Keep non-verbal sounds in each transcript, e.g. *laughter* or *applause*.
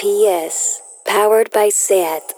PS, powered by SAT.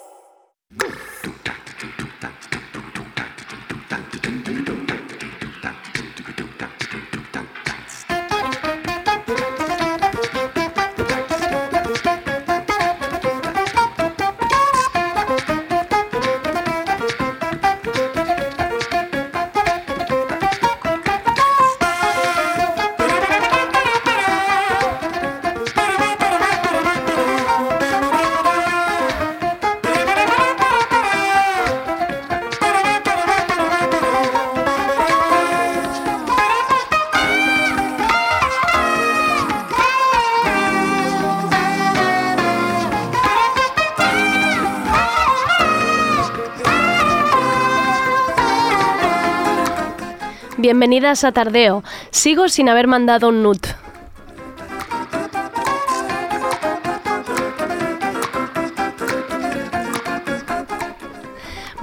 Bienvenidas a Tardeo. Sigo sin haber mandado un nut.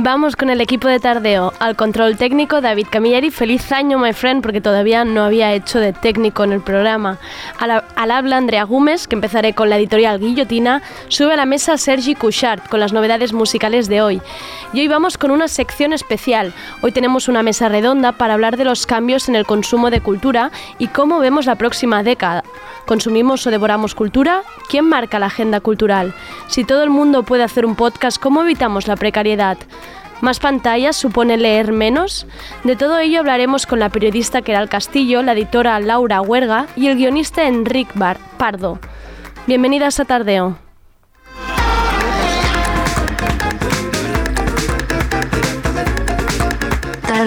Vamos con el equipo de tardeo. Al control técnico, David Camilleri. Feliz año, my friend, porque todavía no había hecho de técnico en el programa. Al, al habla Andrea Gómez, que empezaré con la editorial Guillotina. Sube a la mesa Sergi Couchard con las novedades musicales de hoy. Y hoy vamos con una sección especial. Hoy tenemos una mesa redonda para hablar de los cambios en el consumo de cultura y cómo vemos la próxima década. ¿Consumimos o devoramos cultura? ¿Quién marca la agenda cultural? Si todo el mundo puede hacer un podcast, ¿cómo evitamos la precariedad? ¿Más pantallas supone leer menos? De todo ello hablaremos con la periodista Keral Castillo, la editora Laura Huerga y el guionista Enric Bar Pardo. Bienvenidas a Tardeo.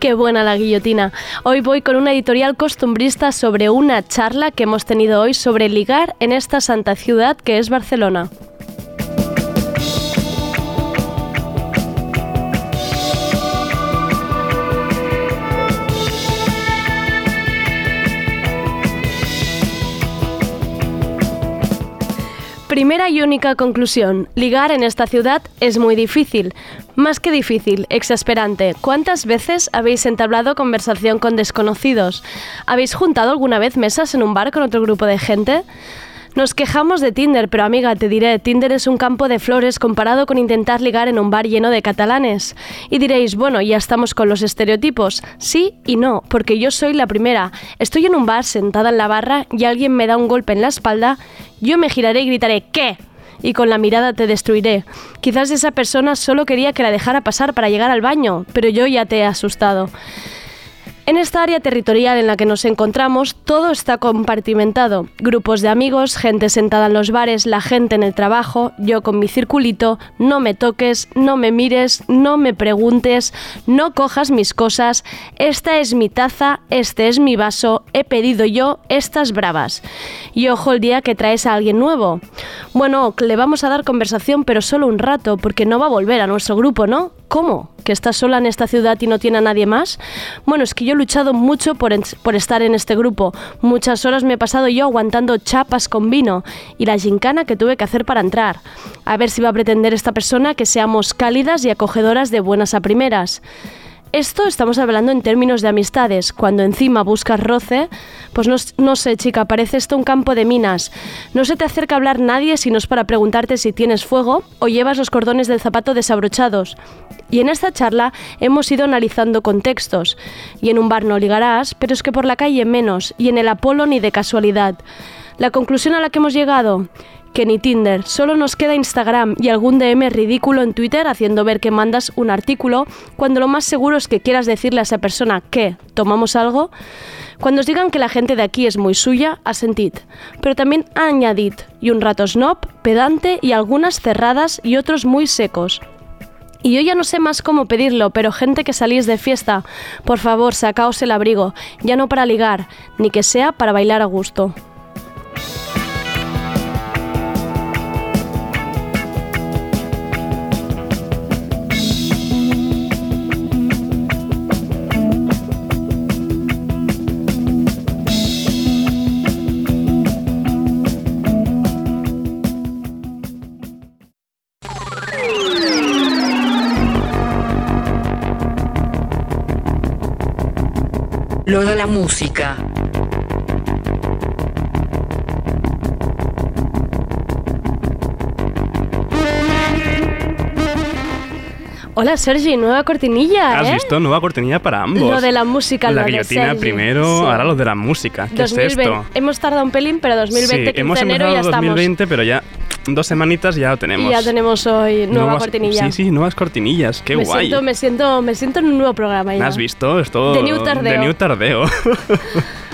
Qué buena la guillotina. Hoy voy con una editorial costumbrista sobre una charla que hemos tenido hoy sobre ligar en esta santa ciudad que es Barcelona. Primera y única conclusión. Ligar en esta ciudad es muy difícil. Más que difícil, exasperante. ¿Cuántas veces habéis entablado conversación con desconocidos? ¿Habéis juntado alguna vez mesas en un bar con otro grupo de gente? Nos quejamos de Tinder, pero amiga, te diré, Tinder es un campo de flores comparado con intentar ligar en un bar lleno de catalanes. Y diréis, bueno, ya estamos con los estereotipos. Sí y no, porque yo soy la primera. Estoy en un bar sentada en la barra y alguien me da un golpe en la espalda, yo me giraré y gritaré, ¿qué? y con la mirada te destruiré. Quizás esa persona solo quería que la dejara pasar para llegar al baño, pero yo ya te he asustado. En esta área territorial en la que nos encontramos, todo está compartimentado. Grupos de amigos, gente sentada en los bares, la gente en el trabajo, yo con mi circulito, no me toques, no me mires, no me preguntes, no cojas mis cosas, esta es mi taza, este es mi vaso, he pedido yo estas bravas. Y ojo el día que traes a alguien nuevo. Bueno, le vamos a dar conversación, pero solo un rato, porque no va a volver a nuestro grupo, ¿no? ¿Cómo? ¿Que estás sola en esta ciudad y no tiene a nadie más? Bueno, es que yo he luchado mucho por, por, estar en este grupo. Muchas horas me he pasado yo aguantando chapas con vino y la gincana que tuve que hacer para entrar. A ver si va a pretender esta persona que seamos cálidas y acogedoras de buenas a primeras. Esto estamos hablando en términos de amistades. Cuando encima buscas roce, pues no, no, sé, chica, parece esto un campo de minas. No se te acerca a hablar nadie si no es para preguntarte si tienes fuego o llevas los cordones del zapato desabrochados. Y en esta charla hemos ido analizando contextos. Y en un bar no ligarás, pero es que por la calle menos, y en el Apolo ni de casualidad. La conclusión a la que hemos llegado, que ni Tinder, solo nos queda Instagram y algún DM ridículo en Twitter haciendo ver que mandas un artículo cuando lo más seguro es que quieras decirle a esa persona que tomamos algo. Cuando os digan que la gente de aquí es muy suya, asentid. Pero también añadid, y un rato snob, pedante y algunas cerradas y otros muy secos. Y yo ya no sé más cómo pedirlo, pero gente que salís de fiesta, por favor, sacaos el abrigo, ya no para ligar, ni que sea para bailar a gusto. Lo de la música. Hola Sergi, nueva cortinilla, ¿Has ¿eh? visto? Nueva cortinilla para ambos. Lo de la música, La lo de guillotina Sergi. primero, Sí. ahora lo de la música. ¿Qué 2020. es esto? Hemos tardado un pelín, pero 2020, sí, hemos 15 de enero empezado ya estamos. 2020, pero ya dos semanitas ya lo tenemos. Y ya tenemos hoy nueva Nuevas- cortinilla. Sí, sí, nuevas cortinillas. Qué me guay. Siento, me, siento, me siento en un nuevo programa ya. ¿Has visto? Es todo De New Tardeo. de New Tardeo. *laughs*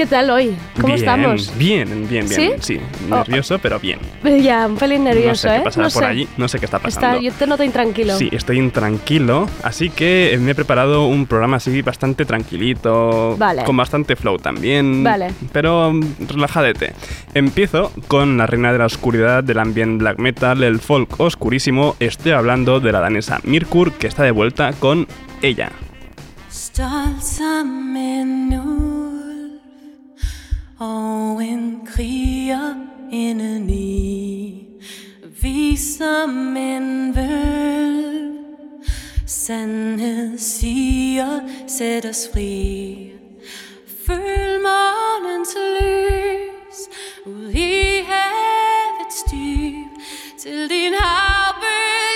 ¿Qué tal hoy? ¿Cómo bien, estamos? Bien, bien, bien. ¿Sí? nervioso, pero bien. Ya, un pelín nervioso, no sé ¿eh? qué pasará No por sé. allí, no sé qué está pasando. Está, yo te noto intranquilo. Sí, estoy intranquilo, así que me he preparado un programa así bastante tranquilito, Vale. con bastante flow también, Vale. pero relajadete. Empiezo con la reina de la oscuridad del ambient black metal, el folk oscurísimo, estoy hablando de la danesa Mirkur, que está de vuelta con ella. Ulv og en kriger indeni. Vi som en vølv, sandhed siger, sæt os fri. Følg morgens lys ud i havets dyb, til din havbød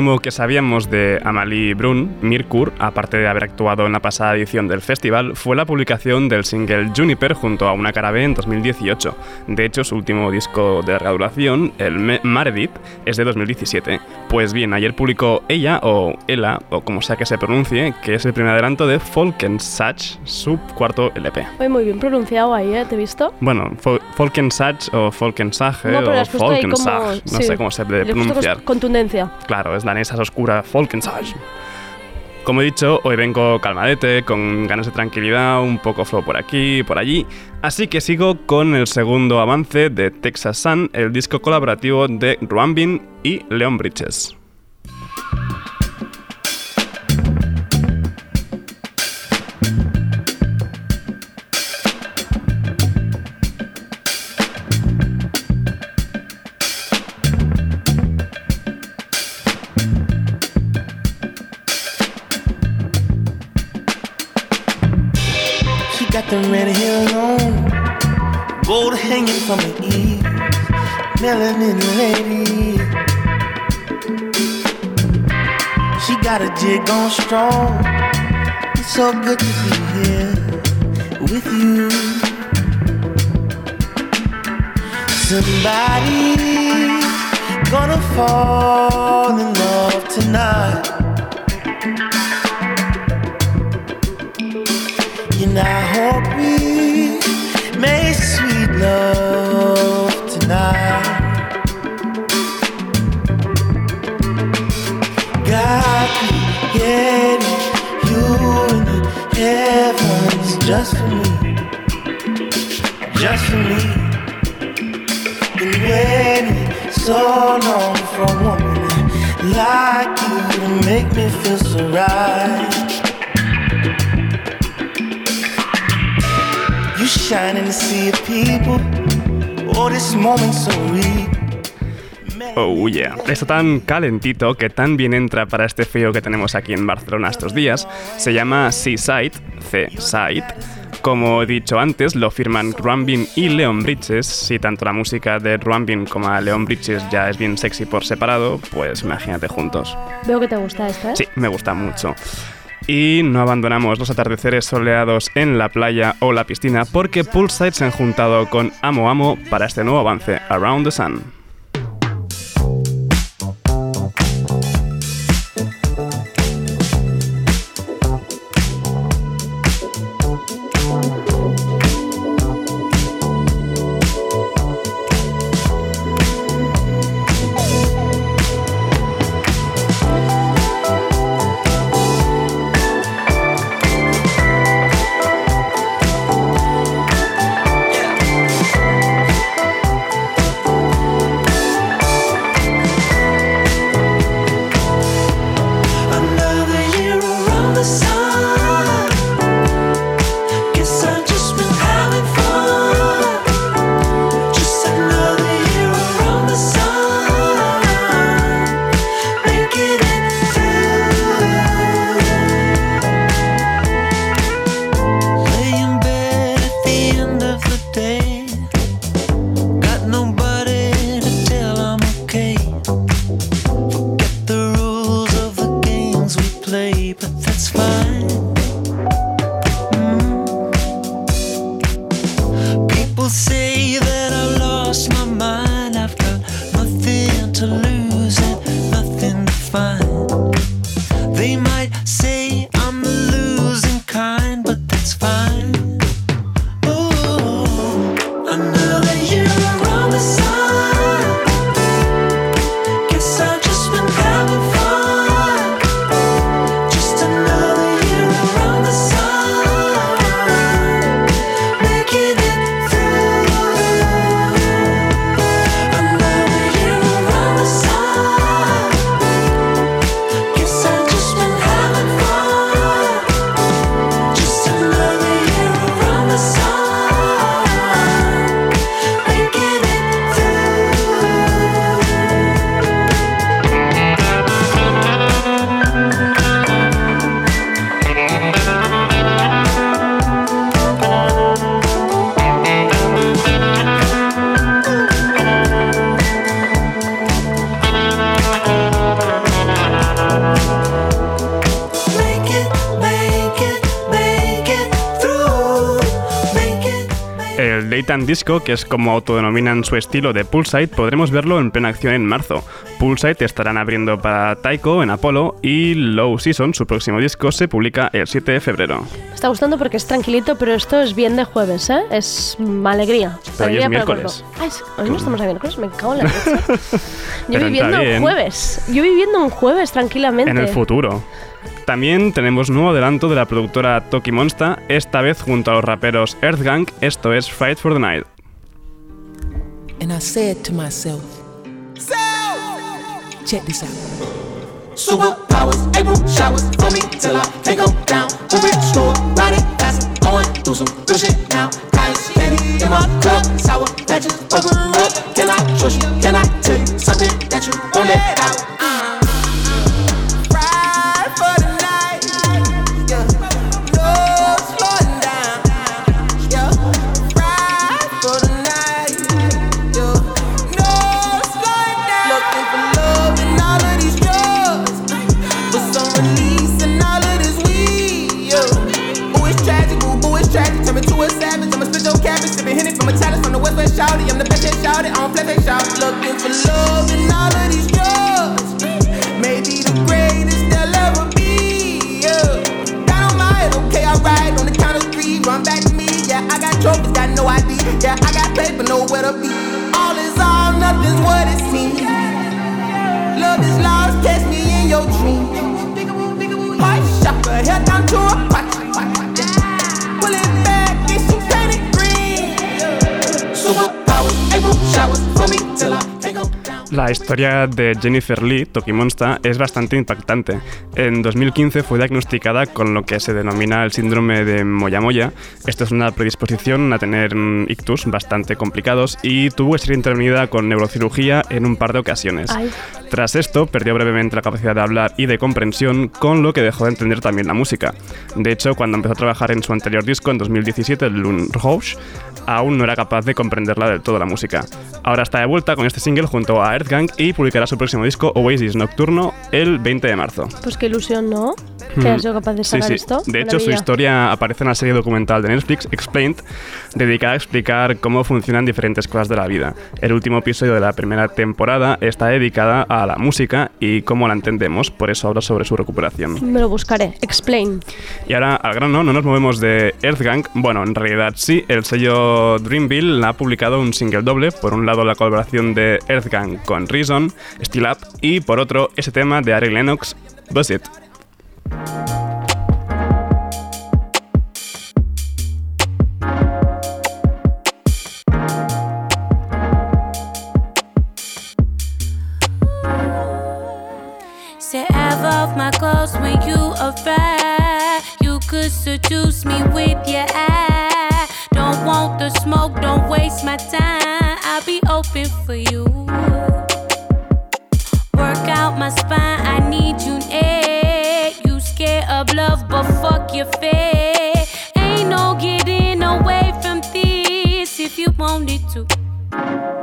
último que sabíamos de Amalie Brun, Mirkur, aparte de haber actuado en la pasada edición del festival, fue la publicación del single Juniper junto a una cara B en 2018. De hecho, su último disco de larga duración, el Maredit, es de 2017. Pues bien, ayer publicó ella, o Ella, o como sea que se pronuncie, que es el primer adelanto de Folkensach, su cuarto LP. Oye, muy bien pronunciado ahí, ¿eh? ¿Te he visto? Bueno, Fol- Folkensach o Folkensage No, o ahí como... No sí. sé cómo se debe pronunciar. contundencia. Claro, es danesa es oscura, Folkensage. Como he dicho, hoy vengo calmadete, con ganas de tranquilidad, un poco flow por aquí, por allí. Así que sigo con el segundo avance de Texas Sun, el disco colaborativo de Ruambin y Leon Bridges. Got the red hair gold hanging from her ears, melanin lady. She got a jig on strong. It's so good to be here with you. Somebody gonna fall in love tonight. I hope we make sweet love tonight. God created you in the heavens just for me, just for me. Been waiting so long for a woman like you to make me feel so right. Oh, this moment so real. Oh yeah, está tan calentito que tan bien entra para este frío que tenemos aquí en Barcelona estos días. Se llama Seaside, C-Side, Como he dicho antes, lo firman Ruambin y Leon Bridges. Si tanto la música de Ruambin como a Leon Bridges ya es bien sexy por separado, pues imagínate juntos. Veo que te gusta esta, ¿eh? Sí, me gusta mucho. Y no abandonamos los atardeceres soleados en la playa o la piscina porque Poolside se han juntado con Amo Amo para este nuevo avance, Around the Sun. Daytime Disco, que es como autodenominan su estilo de Poolside, podremos verlo en plena acción en marzo. Poolside estarán abriendo para Taiko en Apollo y Low Season, su próximo disco, se publica el 7 de febrero. Me está gustando porque es tranquilito, pero esto es bien de jueves, ¿eh? Es alegría. Pero hoy es alegría para el miércoles. es- hoy no estamos a miércoles, me cago en la *laughs* leche. Yo viviendo un jueves. Yo viviendo un jueves tranquilamente. En el futuro. También tenemos nuevo adelanto de la productora Toki Monsta, esta vez junto a los raperos Earthgang, esto es Fight for the Night. And I said to myself, check this out. Superpowers, April showers for me till I take 'em down. Move it slow, ride it fast, going through some good shit now. Ice candy in my cup, sour patches over up. Can I trust you? Can I tell you something that you won't let out? Ride from a chalice from the West West Shouty. I'm the best that shouted, I don't play that shout. Looking for love in all of these drugs. Maybe the greatest they'll ever be, yeah. Got on my head, okay, ride on the count of three. Run back to me, yeah, I got trophies, got no ID. Yeah, I got paper, nowhere to be. All is all, nothing's what it seems. Love is lost, catch me in your dreams. Heart shopper, head down to a pocket. Pull La historia de Jennifer Lee, Toki Monsta, es bastante impactante. En 2015 fue diagnosticada con lo que se denomina el síndrome de Moyamoya. Esto es una predisposición a tener mm, ictus bastante complicados y tuvo que ser intervenida con neurocirugía en un par de ocasiones. Tras esto, perdió brevemente la capacidad de hablar y de comprensión, con lo que dejó de entender también la música. De hecho, cuando empezó a trabajar en su anterior disco en 2017, el Lune Rouge, aún no era capaz de comprenderla del todo la música. Ahora está de vuelta con este single junto a Earthgang y publicará su próximo disco Oasis Nocturno el 20 de marzo. Pues qué ilusión, ¿no? Que Mm. has sido capaz de sacar sí. esto. De hecho, su historia aparece en la serie documental de Netflix, Explained, dedicada a explicar cómo funcionan diferentes cosas de la vida. El último episodio de la primera temporada está dedicada a la música y cómo la entendemos, por eso habla sobre su recuperación. Me lo buscaré. Explain. Y ahora, al grano, no nos movemos de Earthgang. Bueno, en realidad sí, el sello Dreamville ha publicado un single doble. Por un lado, la colaboración de Earthgang con Reason, Still Up, y por otro, ese tema de Ari Lennox, Buzz It. Say ever off my clothes when you arrive. You could seduce me with your eye. Don't want the smoke, don't waste my time. I'll be open for you. My spine, I need you near. You scared of love, but fuck your fear. Ain't no getting away from this if you wanted to.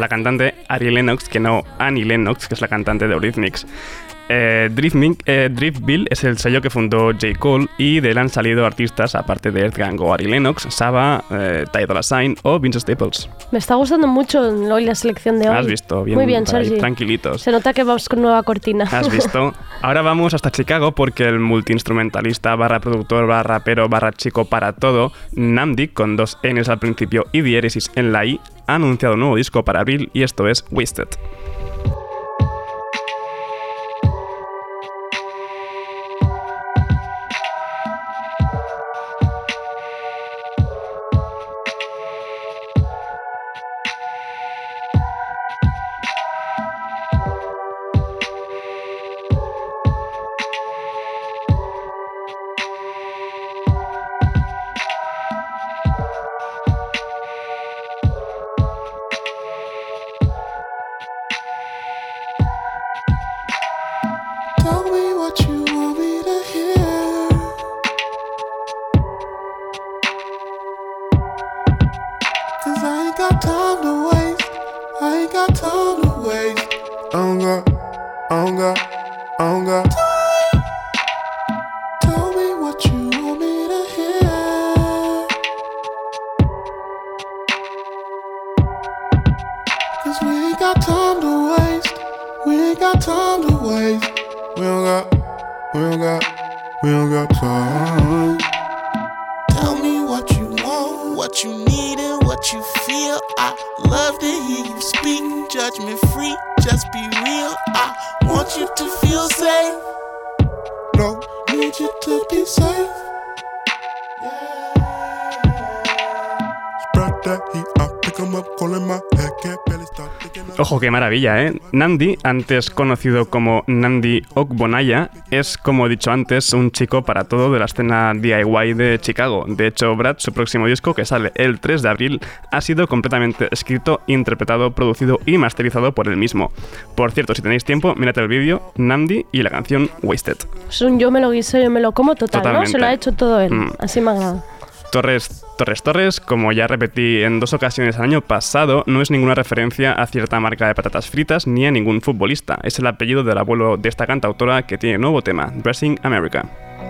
La cantante Ari Lennox, que no Annie Lennox, que es la cantante de Eurythmics. Eh, eh, Driftville es el sello que fundó J. Cole y de él han salido artistas aparte de Earthgang o Ari Lennox, Saba, eh, Ty Dolla Sign o Vince Staples. Me está gustando mucho hoy la selección de hoy. Has visto, bien, Muy bien, Sergi. tranquilitos. Se nota que vamos con nueva cortina. ¿Has visto? *laughs* Ahora vamos hasta Chicago porque el multiinstrumentalista barra productor barra rapero barra chico para todo, Namdi, con dos N's al principio y diéresis en la I, ha anunciado un nuevo disco para abril y esto es Wasted. We don't got, we don't got time. Tell me what you want, what you need, and what you feel. I love to hear you speak, judgment free, just be real. I want you to feel safe. No, need you to be safe. Yeah. Spread that heat, Ojo, qué maravilla, ¿eh? Nandi, antes conocido como Nandi Okbonaya, es, como he dicho antes, un chico para todo de la escena DIY de Chicago. De hecho, Brad, su próximo disco, que sale el 3 de abril, ha sido completamente escrito, interpretado, producido y masterizado por él mismo. Por cierto, si tenéis tiempo, mirad el vídeo, Nandi y la canción Wasted. Es un yo me lo guiso, yo me lo como total, ¿no? Totalmente. Se lo ha hecho todo él. Mm. Así me agrada. Torres, Torres Torres, como ya repetí en dos ocasiones el año pasado, no es ninguna referencia a cierta marca de patatas fritas ni a ningún futbolista. Es el apellido del abuelo de esta cantautora que tiene nuevo tema, Dressing America.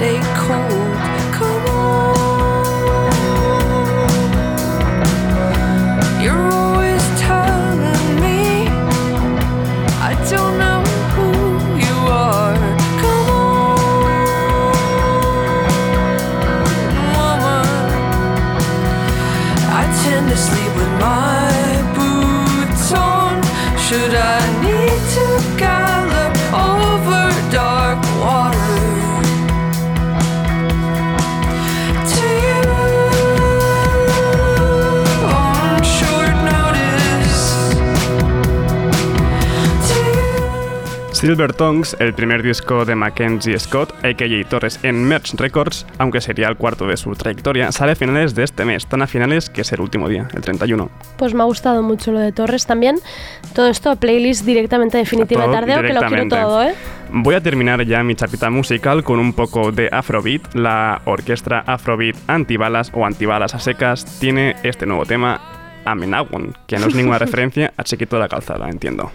stay cool. Silver Tongues, el primer disco de Mackenzie Scott, a.k.a. Torres en Merch Records, aunque sería el cuarto de su trayectoria, sale a finales de este mes, tan a finales que es el último día, el 31. Pues me ha gustado mucho lo de Torres también. Todo esto a playlist directamente definitiva Todo tardeo, que lo quiero todo, ¿eh? Voy a terminar ya mi chapita musical con un poco de Afrobeat. La orquesta Afrobeat Antibalas o Antibalas a secas tiene este nuevo tema, Amenagon, que no es ninguna *laughs* referencia a Chiquito de la Calzada, entiendo.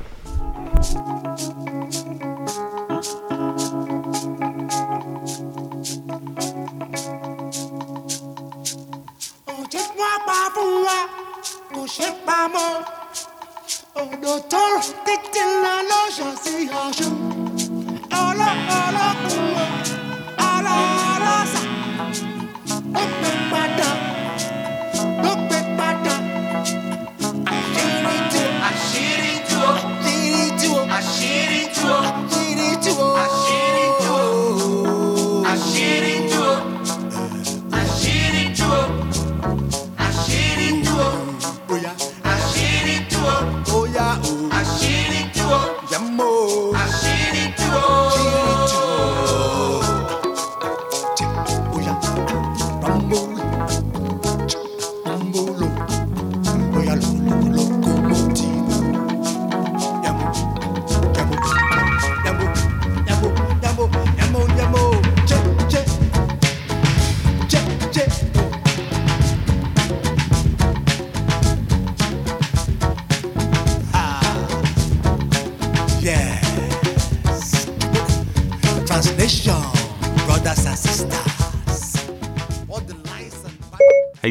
uśmiechmamo Do torbki tylna loża zjaszu Ola, ola, uo Ala, ala, sa Upe pada Upe pada Ashiri tu, ashiri tu Ashiri tu, ashiri tu Ashiri tu, ashiri tu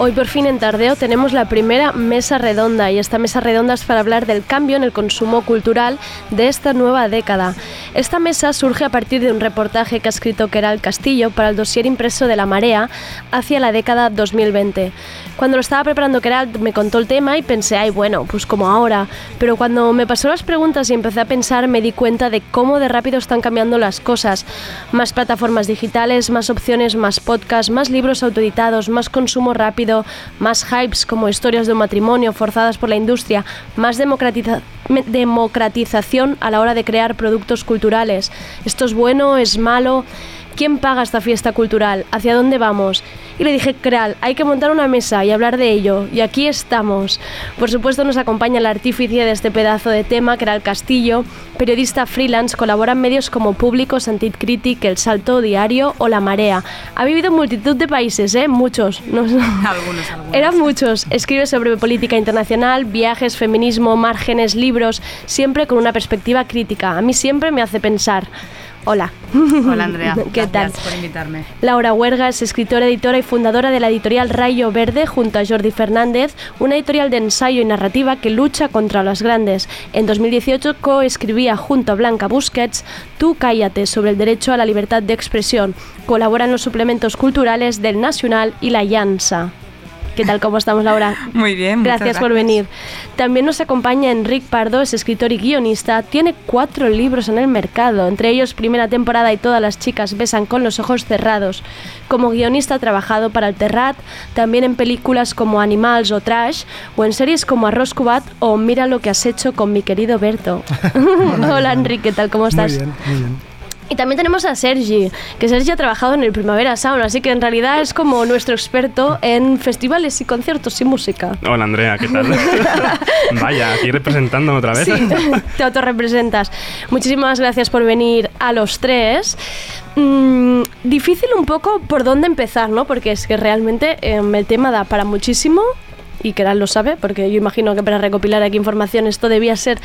Hoy por fin en Tardeo tenemos la primera mesa redonda y esta mesa redonda es para hablar del cambio en el consumo cultural de esta nueva década. Esta mesa surge a partir de un reportaje que ha escrito Keral Castillo para el dossier impreso de La Marea hacia la década 2020. Cuando lo estaba preparando Keral me contó el tema y pensé, ay bueno, pues como ahora. Pero cuando me pasó las preguntas y empecé a pensar me di cuenta de cómo de rápido están cambiando las cosas. Más plataformas digitales, más opciones, más podcasts, más libros autoeditados, más consumo rápido, más hypes como historias de un matrimonio forzadas por la industria, más democratización a la hora de crear productos culturales. ¿Esto es bueno? ¿Es malo? ¿Quién paga esta fiesta cultural? ¿Hacia dónde vamos? Y le dije, Creal, hay que montar una mesa y hablar de ello. Y aquí estamos. Por supuesto nos acompaña el artífice de este pedazo de tema, Creal Castillo, periodista freelance, colabora en medios como Público, Santit Critic, El Salto Diario o La Marea. Ha vivido en multitud de países, ¿eh? Muchos. No- Algunos, algunos. Eran muchos. Escribe sobre política internacional, viajes, feminismo, márgenes, libros, siempre con una perspectiva crítica. A mí siempre me hace pensar. Hola. Hola Andrea, *laughs* ¿Qué tal? gracias por invitarme. Laura Huerga es escritora, editora y fundadora de la editorial Rayo Verde junto a Jordi Fernández, una editorial de ensayo y narrativa que lucha contra los grandes. En 2018 coescribía junto a Blanca Busquets Tú cállate sobre el derecho a la libertad de expresión. Colabora en los suplementos culturales del Nacional y la Llanza. ¿Qué tal? ¿Cómo estamos, Laura? *laughs* Muy bien, muchas Gracias por venir. También nos acompaña Enric Pardo, es escritor y guionista. Tiene cuatro libros en el mercado, entre ellos Primera temporada y Todas las chicas besan con los ojos cerrados. Como guionista ha trabajado para el Terrat, también en películas como Animals o Trash, o en series como Arroz Cubat o Mira lo que has hecho con mi querido Berto. *laughs* *laughs* Hola Enric, ¿qué tal? ¿Cómo estás? Muy bien, muy bien. Y también tenemos a Sergi, que Sergi ha trabajado en el Primavera Sound, así que en realidad es como nuestro experto en festivales y conciertos y música. Hola Andrea, ¿qué tal? *laughs* Vaya, aquí representándome otra vez. Sí, te autorrepresentas. Muchísimas gracias por venir a los tres. Mm, difícil un poco por dónde empezar, ¿no? Porque es que realmente em, el tema da para muchísimo y Keral lo sabe, porque yo imagino que para recopilar aquí información esto debía ser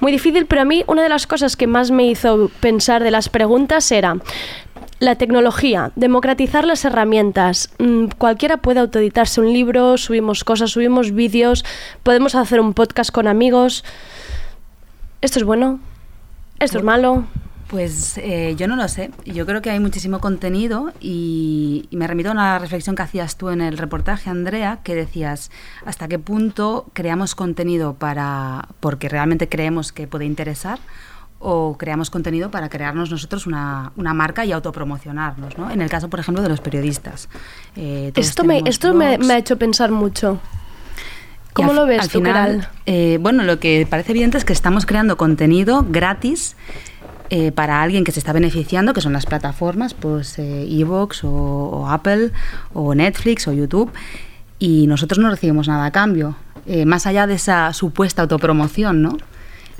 muy difícil, pero a mí una de las cosas que más me hizo pensar de las preguntas era la tecnología, democratizar las herramientas. Mm, cualquiera puede autoeditarse un libro, subimos cosas, subimos vídeos, podemos hacer un podcast con amigos. ¿Esto es bueno? ¿Esto es malo? Pues eh, yo no lo sé. Yo creo que hay muchísimo contenido y, y me remito a una reflexión que hacías tú en el reportaje, Andrea, que decías hasta qué punto creamos contenido para porque realmente creemos que puede interesar o creamos contenido para crearnos nosotros una, una marca y autopromocionarnos, ¿no? En el caso, por ejemplo, de los periodistas. Eh, Esto, me, esto me, ha hecho pensar mucho. ¿Cómo al- lo ves al tú, final, Keral? eh, bueno, lo que parece evidente es que estamos creando contenido gratis eh, para alguien que se está beneficiando, que son las plataformas, pues eh, Evox o, Apple o Netflix o YouTube, y nosotros no recibimos nada a cambio, eh, más allá de esa supuesta autopromoción, ¿no?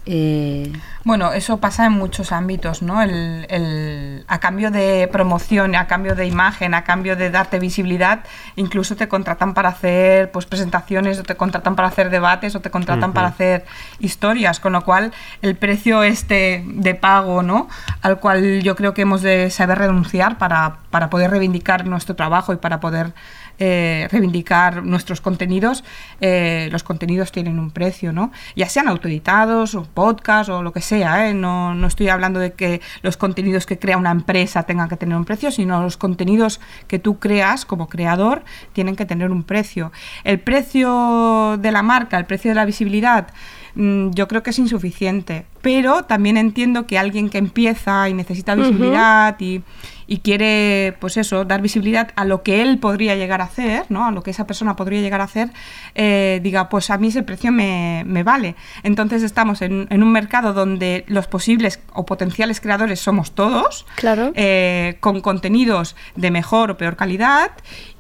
Eh, Bueno, eso pasa en muchos ámbitos, ¿no? El, el- a cambio de promoción, a cambio de imagen, a cambio de darte visibilidad, incluso te contratan para hacer pues, presentaciones, o te contratan para hacer debates, o te contratan para hacer historias, con lo cual el precio este de pago, ¿no? Al cual yo creo que hemos de saber renunciar para, para poder reivindicar nuestro trabajo y para poder eh, reivindicar nuestros contenidos, eh, los contenidos tienen un precio, ¿no? Ya sean autoeditados o podcast o lo que sea, ¿eh? no, no estoy hablando de que los contenidos que crea una empresa tengan que tener un precio, sino los contenidos que tú creas como creador tienen que tener un precio. El precio de la marca, el precio de la visibilidad, mm, yo creo que es insuficiente, pero también entiendo que alguien que empieza y necesita visibilidad y, y quiere, pues eso, dar visibilidad a lo que él podría llegar a hacer, ¿no? A lo que esa persona podría llegar a hacer, eh, diga, pues a mí ese precio me, me vale. Entonces estamos en, en un mercado donde los posibles o potenciales creadores somos todos, Claro. eh, con contenidos de mejor o peor calidad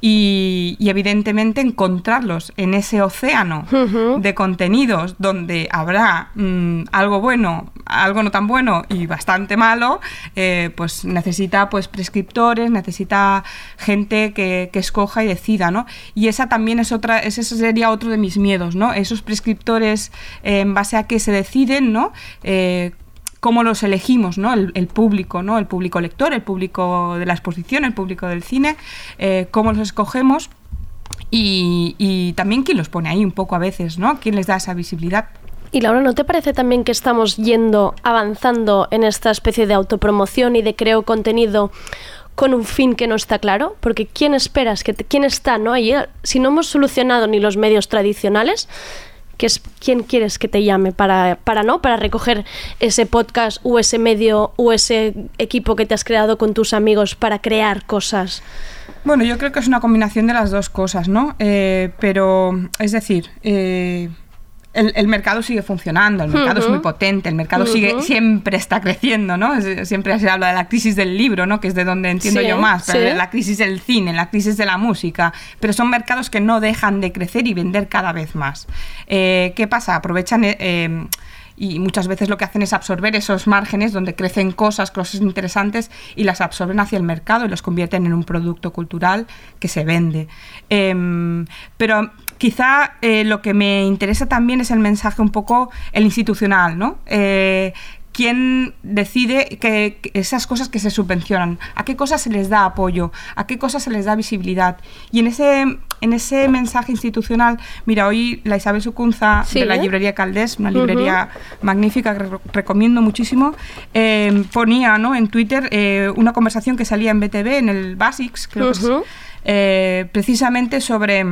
y, y evidentemente encontrarlos en ese océano de contenidos donde habrá mm, algo bueno, algo no tan bueno y bastante malo, eh, pues necesita pues prescriptores, necesita gente que, que escoja y decida, ¿no? Y esa también es otra, ese sería otro de mis miedos, ¿no? Esos prescriptores eh, en base a que se deciden, ¿no? Eh, cómo los elegimos, ¿no? El, el público, ¿no? El público lector, el público de la exposición, el público del cine, eh, cómo los escogemos y, y también quién los pone ahí un poco a veces, ¿no? ¿Quién les da esa visibilidad? Y Laura, ¿no te parece también que estamos yendo, avanzando en esta especie de autopromoción y de creo contenido con un fin que no está claro? Porque ¿quién esperas? ¿Quién está no? ahí? Si no hemos solucionado ni los medios tradicionales, ¿qué es, ¿quién quieres que te llame para, para, ¿no? para recoger ese podcast o ese medio o ese equipo que te has creado con tus amigos para crear cosas? Bueno, yo creo que es una combinación de las dos cosas, ¿no? Eh, pero, es decir, eh, el, el mercado sigue funcionando, el mercado es muy potente, el mercado sigue, siempre está creciendo, ¿no? Siempre se habla de la crisis del libro, ¿no? Que es de donde entiendo Sí, yo más, pero sí. la crisis del cine, la crisis de la música, pero son mercados que no dejan de crecer y vender cada vez más. Eh, ¿Qué pasa? Aprovechan... eh, eh, y muchas veces lo que hacen es absorber esos márgenes donde crecen cosas, cosas interesantes y las absorben hacia el mercado y los convierten en un producto cultural que se vende. Em, pero quizá eh, lo que me interesa también es el mensaje un poco el institucional, ¿no? Eh, ¿Quién decide que, que esas cosas que se subvencionan? ¿A qué cosas se les da apoyo? ¿A qué cosas se les da visibilidad? Y en ese, en ese mensaje institucional, mira, hoy la Isabel Sucunza Sí, de la ¿eh? librería Caldés, una librería magnífica que re- recomiendo muchísimo, eh, ponía ¿no? en Twitter eh, una conversación que salía en BTV, en el Basics, creo que es, precisamente sobre...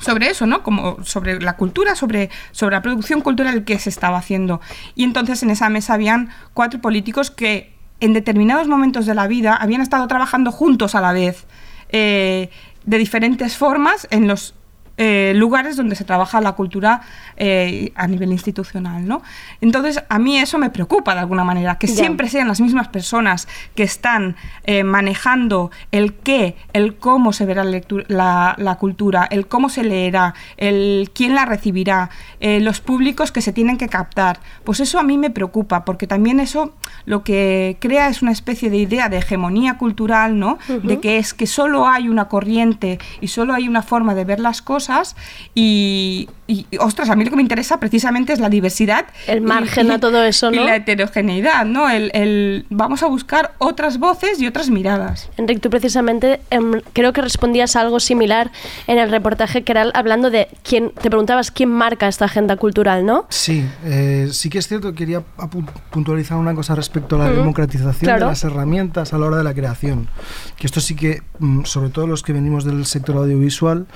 sobre eso, ¿no? Como sobre la cultura, sobre, sobre la producción cultural que se estaba haciendo. Y entonces en esa mesa habían cuatro políticos que en determinados momentos de la vida habían estado trabajando juntos a la vez, eh, de diferentes formas en los eh, lugares donde se trabaja la cultura eh, a nivel institucional, ¿no? Entonces, a mí eso me preocupa de alguna manera, que siempre sean las mismas personas que están eh, manejando el qué, el cómo se verá la, la- cultura, el cómo se leerá, el quién la recibirá, eh, los públicos que se tienen que captar. Pues eso a mí me preocupa, porque también eso lo que crea es una especie de idea de hegemonía cultural, ¿no? De que es que solo hay una corriente y solo hay una forma de ver las cosas y, y, ostras, a mí lo que me interesa precisamente es la diversidad. El y- margen y- a todo eso, Y ¿no? la heterogeneidad, ¿no? El, el- vamos a buscar otras voces y otras miradas. Enrique, tú precisamente em, creo que respondías a algo similar en el reportaje que era hablando de quién, te preguntabas quién marca esta agenda cultural, ¿no? Sí, eh, sí que es cierto, quería puntualizar una cosa respecto a la democratización claro. de las herramientas a la hora de la creación. Que esto sí que, mm, sobre todo los que venimos del sector audiovisual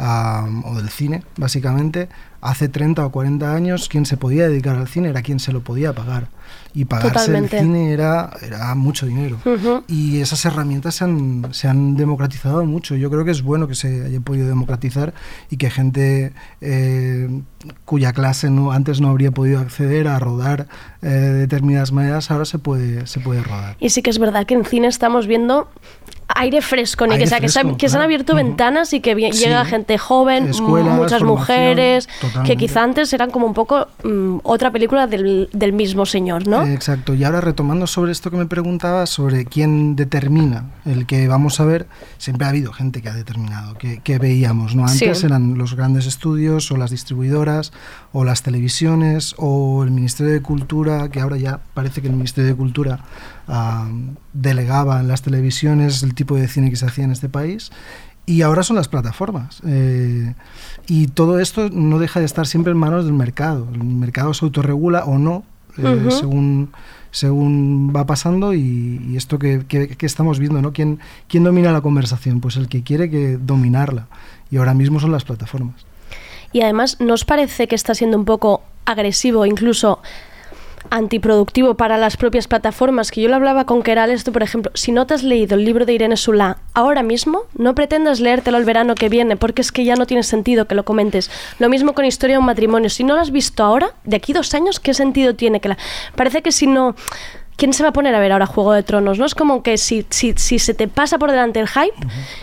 o del cine, básicamente, hace 30 o 40 años quien se podía dedicar al cine era quien se lo podía pagar. Y pagarse Totalmente. el cine era, era mucho dinero. Y esas herramientas se han, se han democratizado mucho. Yo creo que es bueno que se haya podido democratizar y que gente eh, cuya clase no, antes no habría podido acceder a rodar eh, de determinadas maneras, ahora se puede, se puede rodar. Y sí que es verdad que en cine estamos viendo aire fresco, ni Aire que, sea, que, se, que se han abierto ventanas y que Sí. llega gente joven, Escuelas, muchas mujeres, que quizá antes eran como un poco mm, otra película del, del mismo señor, ¿no? Exacto. Y ahora retomando sobre esto que me preguntaba, sobre quién determina el que vamos a ver, siempre ha habido gente que ha determinado, que, que veíamos, ¿no? Antes Sí. eran los grandes estudios o las distribuidoras o las televisiones o el Ministerio de Cultura, que ahora ya parece que el Ministerio de Cultura ah, delegaba en las televisiones el tipo de cine que se hacía en este país. Y ahora son las plataformas. Eh, y todo esto no deja de estar siempre en manos del mercado. El mercado se autorregula o no, eh, según, según va pasando y, y esto que, que- que estamos viendo, ¿no? ¿Quién, ¿Quién domina la conversación? Pues el que quiere que dominarla. Y ahora mismo son las plataformas. Y además, ¿nos parece que está siendo un poco agresivo, incluso antiproductivo para las propias plataformas? Que yo lo hablaba con Keral esto, por ejemplo, si no te has leído el libro de Irene Sulá ahora mismo, no pretendas leértelo el verano que viene, porque es que ya no tiene sentido que lo comentes. Lo mismo con Historia de un matrimonio. Si no lo has visto ahora, de aquí dos años, ¿qué sentido tiene que la... Parece que si no... ¿Quién se va a poner a ver ahora Juego de Tronos? ¿No? Es como que si, si, si se te pasa por delante el hype,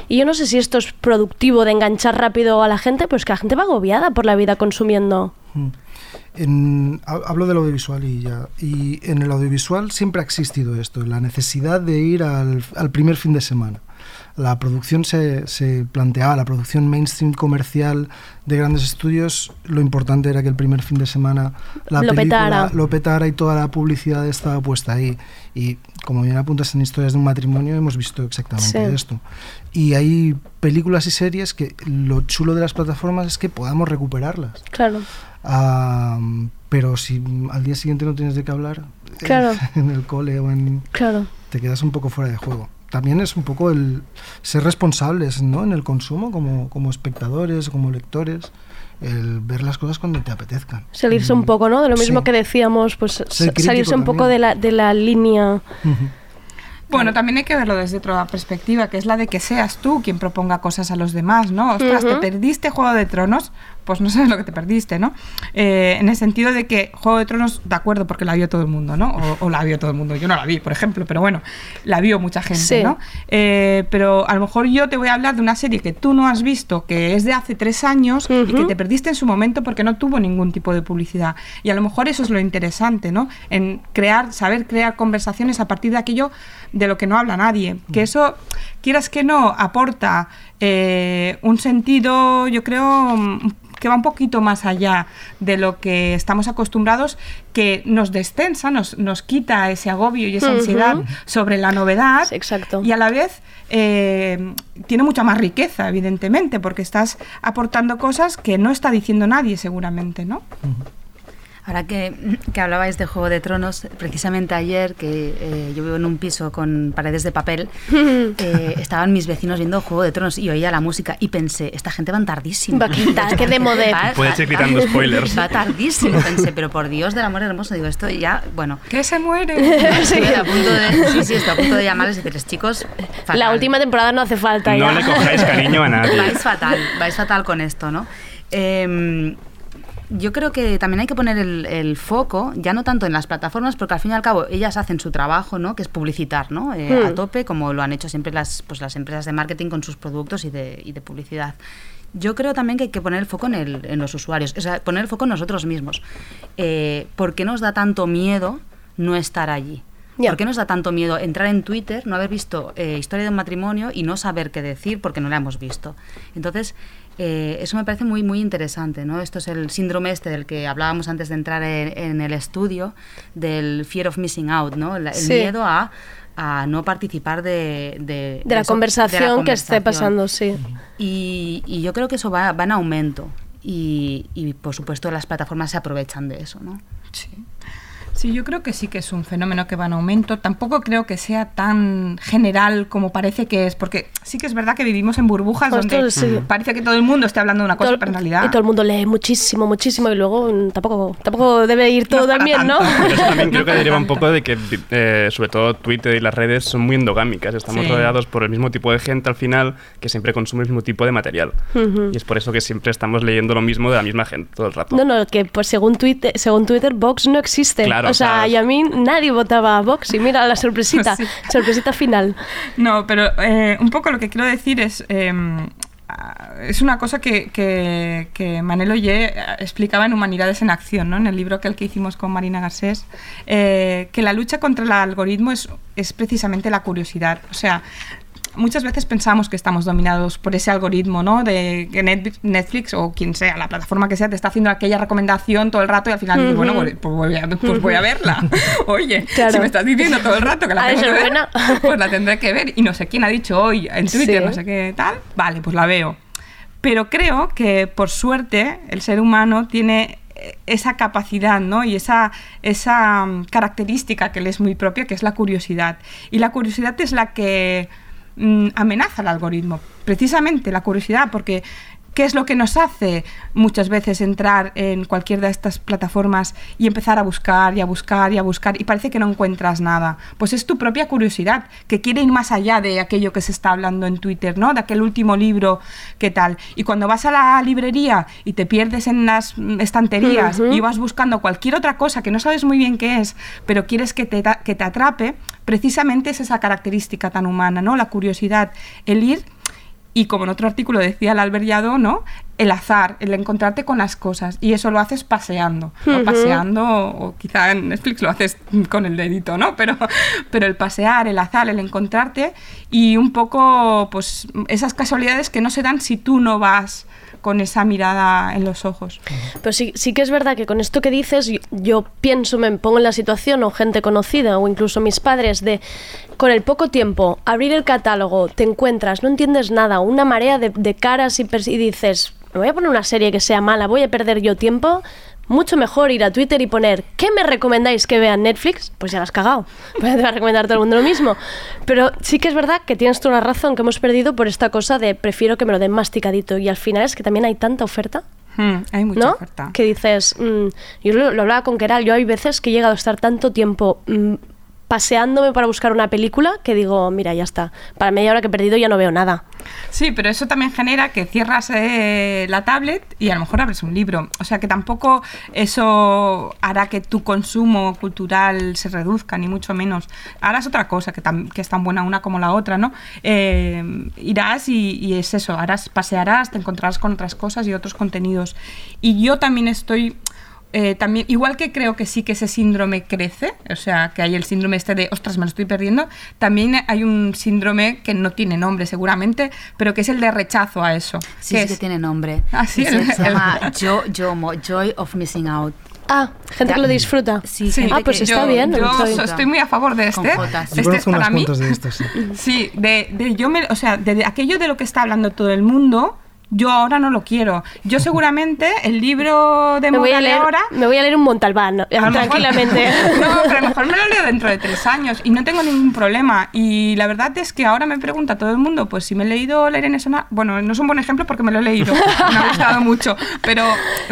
y yo no sé si esto es productivo de enganchar rápido a la gente, pues que la gente va agobiada por la vida consumiendo. Mm. En- ha- hablo del audiovisual y ya. Y en el audiovisual siempre ha existido esto, la necesidad de ir al, al primer fin de semana. La producción se, se planteaba, la producción mainstream comercial de grandes estudios, lo importante era que el primer fin de semana la Lo película petara. lo petara y toda la publicidad estaba puesta ahí. Y como bien apuntas en historias de un matrimonio, hemos visto exactamente Sí. esto. Y hay películas y series que lo chulo de las plataformas es que podamos recuperarlas. Claro. Pero si al día siguiente no tienes de qué hablar Claro. *laughs* en el cole o en Claro. te quedas un poco fuera de juego. También es un poco el ser responsables ¿no? en el consumo como, como espectadores, como lectores, el ver las cosas cuando te apetezcan. Salirse un poco, ¿no? De lo mismo Sí. que decíamos, pues salirse un poco de la, de la línea. Bueno, también hay que verlo desde otra perspectiva, que es la de que seas tú quien proponga cosas a los demás, ¿no? Ostras, Ujú. te perdiste Juego de Tronos, pues no sabes lo que te perdiste, ¿no? Eh, en el sentido de que Juego de Tronos, de acuerdo, porque la vio todo el mundo, ¿no? O, o la vio todo el mundo. Yo no la vi, por ejemplo, pero bueno, la vio mucha gente, Sí. ¿no? Eh, pero a lo mejor yo te voy a hablar de una serie que tú no has visto, que es de hace tres años y que te perdiste en su momento porque no tuvo ningún tipo de publicidad. Y a lo mejor eso es lo interesante, ¿no? En crear, saber crear conversaciones a partir de aquello de lo que no habla nadie. Que eso, quieras que no, aporta eh, un sentido, yo creo, que va un poquito más allá de lo que estamos acostumbrados, que nos descensa, nos, nos quita ese agobio y esa ansiedad sobre la novedad. Exacto. Y a la vez eh, tiene mucha más riqueza, evidentemente, porque estás aportando cosas que no está diciendo nadie, seguramente, ¿no? Ahora que, que hablabais de Juego de Tronos, precisamente ayer, que eh, yo vivo en un piso con paredes de papel, *laughs* eh, estaban mis vecinos viendo Juego de Tronos y oía la música y pensé, esta gente van tardísimo. Va que de modé. Va- Puedes ir quitando spoilers. Va tardísimo, pensé, pero por Dios del amor hermoso, digo, esto ya, bueno. Que se muere. *laughs* Estoy a punto de, sí, sí, estoy a punto de llamarles y decirles, chicos, fatal. La última temporada no hace falta No ya. le cojáis cariño a nadie. Vais fatal, vais fatal con esto, ¿no? Em, yo creo que también hay que poner el, el foco, ya no tanto en las plataformas, porque al fin y al cabo ellas hacen su trabajo, ¿no? Que es publicitar, ¿no? Eh, Hmm. A tope, como lo han hecho siempre las, pues, las empresas de marketing con sus productos y de, y de publicidad. Yo creo también que hay que poner el foco en, el- en los usuarios, o sea, poner el foco en nosotros mismos. Eh, ¿Por qué nos da tanto miedo no estar allí? Ya. ¿Por qué nos da tanto miedo entrar en Twitter, no haber visto eh, historia de un matrimonio y no saber qué decir porque no la hemos visto? Entonces, eh, eso me parece muy, muy interesante, ¿no? Esto es el síndrome este del que hablábamos antes de entrar en, en el estudio, del fear of missing out, ¿no? El, el Sí. miedo a, a no participar de... De, De la eso- conversación que esté pasando, sí. Y, y yo creo que eso va, va en aumento. Y, y, por supuesto las plataformas se aprovechan de eso, ¿no? Sí. Sí, yo creo que sí que es un fenómeno que va en aumento. Tampoco creo que sea tan general como parece que es, porque sí que es verdad que vivimos en burbujas Pues donde sí. parece que todo el mundo esté hablando de una cosa, Todo- pero en realidad... Y todo el mundo lee muchísimo, muchísimo y luego mm, tampoco, tampoco debe ir todo ¿no? tanto. Pero eso también creo que *laughs* deriva un poco de que, eh, sobre todo Twitter y las redes son muy endogámicas. Estamos Sí. rodeados por el mismo tipo de gente al final que siempre consume el mismo tipo de material. Ujú. Y es por eso que siempre estamos leyendo lo mismo de la misma gente todo el rato. No, no, que pues según Twitter, según Twitter Vox no existe. Claro, o sea, y a mí nadie votaba a Vox y mira la sorpresita, *laughs* Sí. sorpresita final. No, pero eh, un poco lo que quiero decir es... eh, ah, es una cosa que, que, que Manel Ollé eh, explicaba en Humanidades en Acción, ¿no? en el libro que, el que hicimos con Marina Garcés, eh, que la lucha contra el algoritmo es, es precisamente la curiosidad. O sea, muchas veces pensamos que estamos dominados por ese algoritmo, ¿no? De que Netflix, Netflix o quien sea, la plataforma que sea, te está haciendo aquella recomendación todo el rato y al final dices, bueno, pues, pues voy a, pues voy a verla. *laughs* Oye, Claro. si me estás diciendo todo el rato que la de *laughs* tengo que ver, buena. *laughs* pues la tendré que ver. Y no sé quién ha dicho hoy en Twitter, Sí. no sé qué tal. Vale, pues la veo. Pero creo que, por suerte, el ser humano tiene eh, esa capacidad ¿no? y esa, esa mm, característica que le es muy propia, que es la curiosidad. Y la curiosidad es la que amenaza al algoritmo. Precisamente la curiosidad, porque ¿qué es lo que nos hace muchas veces entrar en cualquiera de estas plataformas y empezar a buscar y a buscar y a buscar y parece que no encuentras nada? Pues es tu propia curiosidad, que quiere ir más allá de aquello que se está hablando en Twitter, ¿no? De aquel último libro, ¿qué tal? Y cuando vas a la librería y te pierdes en las estanterías y vas buscando cualquier otra cosa que no sabes muy bien qué es, pero quieres que te, que te atrape, precisamente es esa característica tan humana, ¿no? La curiosidad, el ir y como en otro artículo decía el Alberllado, ¿no? El azar, el encontrarte con las cosas. Y eso lo haces paseando. Paseando, o quizá en Netflix lo haces *laughs* con el dedito, ¿no? Pero, pero el pasear, el azar, el encontrarte y un poco, pues, esas casualidades que no se dan si tú no vas con esa mirada en los ojos. Pero sí, sí que es verdad que con esto que dices, yo, pienso, me pongo en la situación, o gente conocida, o incluso mis padres, de con el poco tiempo, abrir el catálogo, te encuentras, no entiendes nada, una marea de, caras y, y dices, me voy a poner una serie que sea mala, voy a perder yo tiempo. Mucho mejor ir a Twitter y poner ¿qué me recomendáis que vea en Netflix? Pues ya la has cagado. *laughs* Pues te va a recomendar todo el mundo lo mismo. Pero sí que es verdad que tienes toda la razón que hemos perdido por esta cosa de prefiero que me lo den masticadito. Y al final es que también hay tanta oferta Hmm, hay mucha ¿no? oferta. Que dices, mm, yo lo, lo hablaba con Keral, yo hay veces que he llegado a estar tanto tiempo mm, paseándome para buscar una película que digo, mira, ya está, para media hora que he perdido ya no veo nada. Sí, pero eso también genera que cierras eh, la tablet y a lo mejor abres un libro. O sea que tampoco eso hará que tu consumo cultural se reduzca, ni mucho menos. Harás otra cosa que, que es tan buena una como la otra, ¿no? Eh, irás y, y es eso, harás, pasearás, te encontrarás con otras cosas y otros contenidos. Y yo también estoy eh, también, igual que creo que sí que ese síndrome crece, o sea, que hay el síndrome este de, ostras, me lo estoy perdiendo, también hay un síndrome que no tiene nombre seguramente, pero que es el de rechazo a eso. Sí, que sí que tiene nombre. Ah, sí, se, el- se llama *laughs* Jo- Jomo, Joy of Missing Out. Ah, gente que lo disfruta. Sí, Sí, ah, pues está yo, bien. yo estoy muy a favor de este. Yo Este es para mí. de sí. Sí, de, de yo me, o sea, de, de aquello de lo que está hablando todo el mundo, Yo ahora no lo quiero. Yo seguramente el libro de Me voy, moda a de leer, ahora me voy a leer un Montalbán, mejor- tranquilamente. *laughs* no, pero a lo mejor me lo leo dentro de tres años y no tengo ningún problema. Y la verdad es que ahora me pregunta todo el mundo, pues si me he leído La Irene Sona, bueno, no es un buen ejemplo porque me lo he leído, *laughs* me ha gustado mucho, pero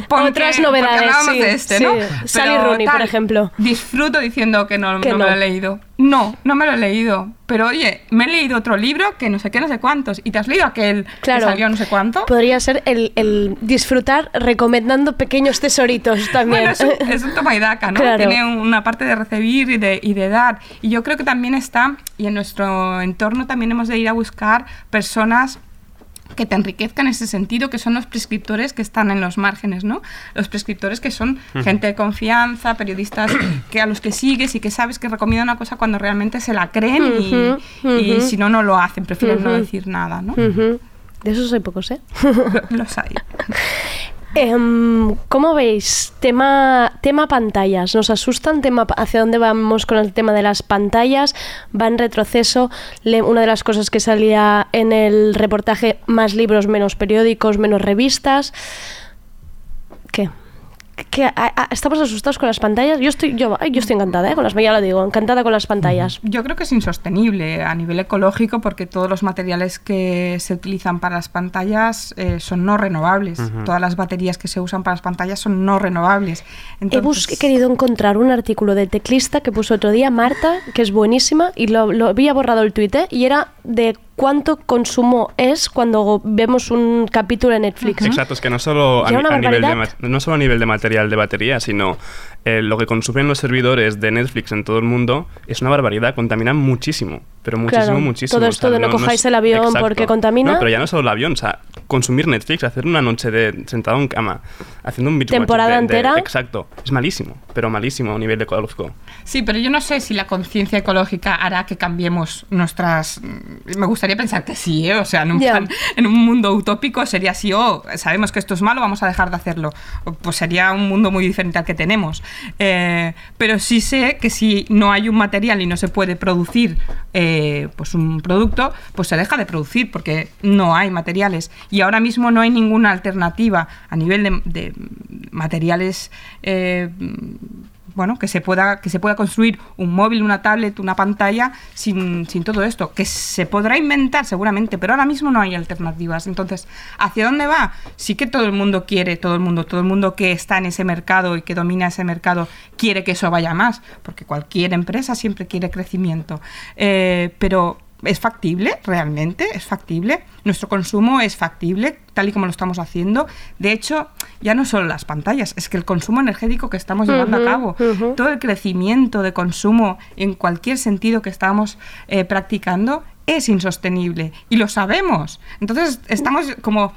Otras porque novedades, sí, de este, sí. ¿no? Sally Rooney, por ejemplo. Disfruto diciendo que no, Que no me no. lo he leído. No, no me lo he leído. Pero oye, me he leído otro libro que no sé qué, no sé cuántos. ¿Y te has leído aquel Claro. que salió no sé cuánto? Podría ser el, el disfrutar recomendando pequeños tesoritos también. Bueno, es un, es un toma y daca, ¿no? Claro. Tiene una parte de recibir y de, y de dar. Y yo creo que también está, y en nuestro entorno también hemos de ir a buscar personas que te enriquezcan en ese sentido, que son los prescriptores que están en los márgenes, ¿no? Los prescriptores que son gente de confianza, periodistas *coughs* que a los que sigues y que sabes que recomiendan una cosa cuando realmente se la creen y, si no, no lo hacen, prefieren no decir nada, ¿no? De esos hay pocos, ¿eh? *laughs* Los hay. *laughs* Em, ¿Cómo veis? Tema, tema pantallas. ¿Nos asustan? Tema, ¿Hacia dónde vamos con el tema de las pantallas? ¿Va en retroceso? Una de las cosas que salía en el reportaje, más libros, menos periódicos, menos revistas. ¿Qué? ¿Qué? ¿A- a- ¿Estamos asustados con las pantallas? Yo estoy, yo, yo estoy encantada, ¿eh? Con las, ya lo digo, encantada con las pantallas. Yo creo que es insostenible a nivel ecológico porque todos los materiales que se utilizan para las pantallas eh, son no renovables. Todas las baterías que se usan para las pantallas son no renovables. He, Entonces, bus- he querido encontrar un artículo de teclista que puso otro día Marta, que es buenísima, y lo, lo había borrado el tuit, ¿eh? y era de cuánto consumo es cuando vemos un capítulo en Netflix. Exacto, es que no solo a, nivel de, no solo a nivel de material de batería, sino eh, lo que consumen los servidores de Netflix en todo el mundo es una barbaridad, contaminan muchísimo, pero muchísimo, Claro, muchísimo. todo o esto sea, de no cojáis el avión porque contamina. No, pero ya no solo el avión, o sea, consumir Netflix, hacer una noche de sentado en cama, haciendo un watch Temporada de- de- entera. exacto, es malísimo, pero malísimo a nivel ecológico. Sí, pero yo no sé si la conciencia ecológica hará que cambiemos nuestras... mm, Me gustaría pensar que sí, ¿eh? O sea, en un, Ya. plan- en un mundo utópico sería así, oh, sabemos que esto es malo, vamos a dejar de hacerlo. Pues sería un mundo muy diferente al que tenemos. Eh, pero sí sé que si no hay un material y no se puede producir eh, pues un producto, pues se deja de producir porque no hay materiales. Y ahora mismo no hay ninguna alternativa a nivel de, de materiales... bueno, que se pueda que se pueda construir un móvil, una tablet, una pantalla sin, sin todo esto, que se podrá inventar seguramente, pero ahora mismo no hay alternativas. Entonces, ¿hacia dónde va? Sí que todo el mundo quiere, todo el mundo, todo el mundo que está en ese mercado y que domina ese mercado quiere que eso vaya más, porque cualquier empresa siempre quiere crecimiento. Eh, pero ¿Es factible realmente? ¿Es factible? Nuestro consumo es factible, tal y como lo estamos haciendo. De hecho, ya no solo las pantallas, es que el consumo energético que estamos llevando a cabo, todo el crecimiento de consumo en cualquier sentido que estamos eh, practicando es insostenible y lo sabemos. Entonces, estamos como...